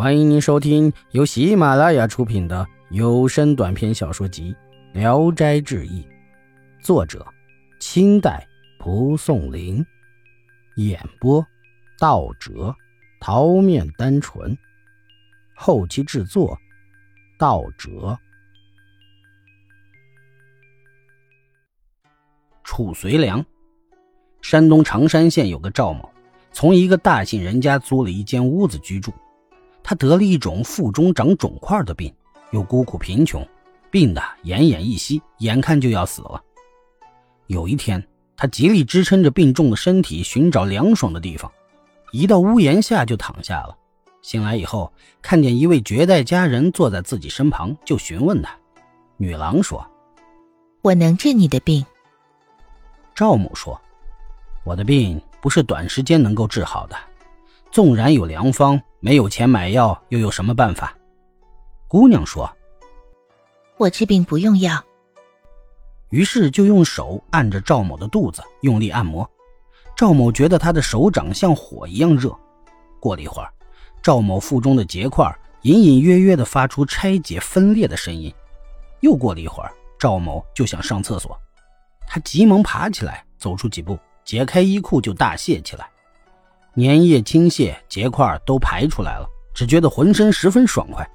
欢迎您收听由喜马拉雅出品的有声短篇小说集《聊斋志异》，作者：清代蒲松龄，演播：道哲、桃面单纯，后期制作：道哲。褚遂良，山东常山县有个赵某，从一个大姓人家租了一间屋子居住。他得了一种腹中长肿块的病，又孤苦贫穷，病得奄奄一息，眼看就要死了。有一天，他极力支撑着病重的身体，寻找凉爽的地方，一到屋檐下就躺下了。醒来以后，看见一位绝代佳人坐在自己身旁，就询问他。女郎说：“我能治你的病。”赵母说：“我的病不是短时间能够治好的。”纵然有良方，没有钱买药，又有什么办法？姑娘说：“我治病不用药。”于是就用手按着赵某的肚子，用力按摩。赵某觉得他的手掌像火一样热。过了一会儿，赵某腹中的结块隐隐约约地发出拆解分裂的声音。又过了一会儿，赵某就想上厕所，他急忙爬起来，走出几步，解开衣裤就大泄起来。粘液倾泻，结块都排出来了，只觉得浑身十分爽快。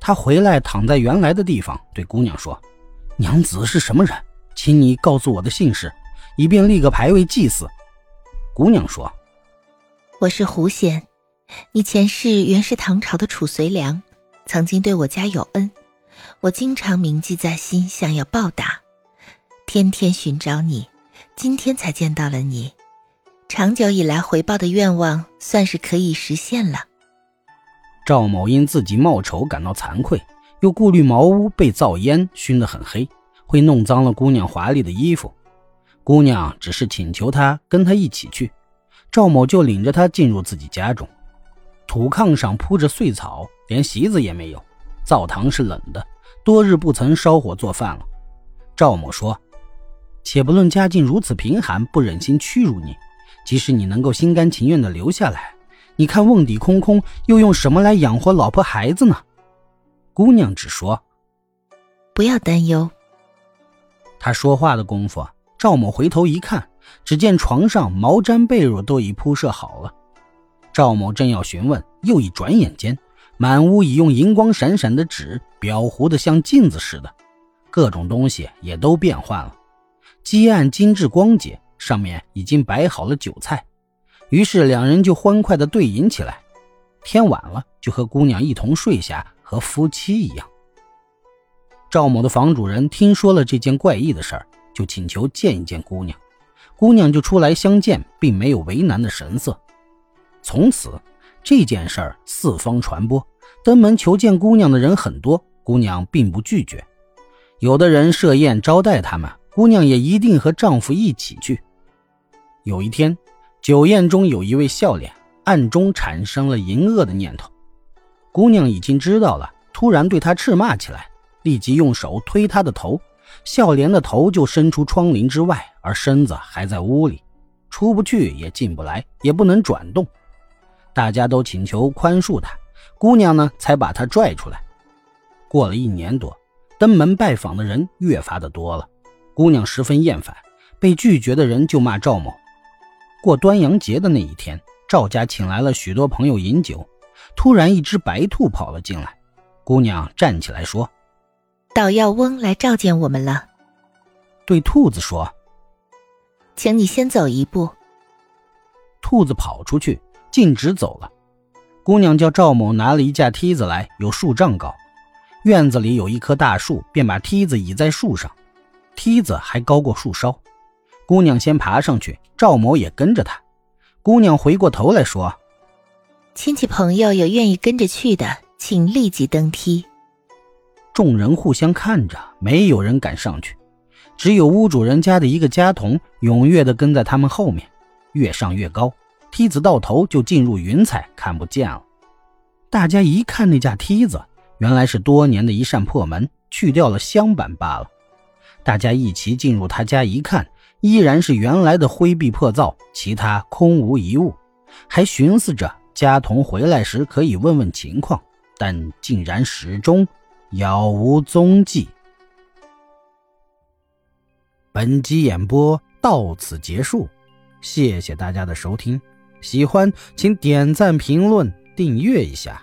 他回来躺在原来的地方，对姑娘说：“娘子是什么人？请你告诉我的姓氏，以便立个牌位祭祀。”姑娘说：“我是狐仙，你前世原是唐朝的褚遂良，曾经对我家有恩，我经常铭记在心，想要报答，天天寻找你，今天才见到了你。”长久以来回报的愿望算是可以实现了。赵某因自己冒丑感到惭愧，又顾虑茅屋被灶烟熏得很黑，会弄脏了姑娘华丽的衣服。姑娘只是请求他跟他一起去，赵某就领着他进入自己家中。土炕上铺着碎草，连席子也没有，灶堂是冷的，多日不曾烧火做饭了。赵某说：“且不论家境如此贫寒，不忍心屈辱你。”即使你能够心甘情愿地留下来，你看瓮底空空，又用什么来养活老婆孩子呢？姑娘只说：“不要担忧。”他说话的功夫，赵某回头一看，只见床上毛毡被褥都已铺设好了。赵某正要询问，又一转眼间，满屋已用银光闪闪的纸裱糊的像镜子似的，各种东西也都变换了，积案精致光洁。上面已经摆好了酒菜，于是两人就欢快地对饮起来。天晚了，就和姑娘一同睡下，和夫妻一样。赵某的房主人听说了这件怪异的事儿，就请求见一见姑娘。姑娘就出来相见，并没有为难的神色。从此，这件事儿四方传播，登门求见姑娘的人很多，姑娘并不拒绝。有的人设宴招待他们。姑娘也一定和丈夫一起去。有一天，酒宴中有一位笑脸，暗中产生了淫恶的念头。姑娘已经知道了，突然对他斥骂起来，立即用手推他的头，笑脸的头就伸出窗棂之外，而身子还在屋里，出不去也进不来，也不能转动。大家都请求宽恕他，姑娘呢才把他拽出来。过了一年多，登门拜访的人越发的多了。姑娘十分厌烦，被拒绝的人就骂赵某。过端阳节的那一天，赵家请来了许多朋友饮酒，突然一只白兔跑了进来。姑娘站起来说：“捣药翁来召见我们了。”对兔子说：“请你先走一步。”兔子跑出去，径直走了。姑娘叫赵某拿了一架梯子来，有数丈高。院子里有一棵大树，便把梯子倚在树上。梯子还高过树梢，姑娘先爬上去，赵某也跟着他。姑娘回过头来说：“亲戚朋友有愿意跟着去的，请立即登梯。”众人互相看着，没有人敢上去，只有屋主人家的一个家童踊跃地跟在他们后面，越上越高，梯子到头就进入云彩，看不见了。大家一看那架梯子，原来是多年的一扇破门，去掉了镶板罢了。大家一齐进入他家一看，依然是原来的灰壁破灶，其他空无一物。还寻思着家童回来时可以问问情况，但竟然始终杳无踪迹。本集演播到此结束，谢谢大家的收听。喜欢请点赞、评论、订阅一下。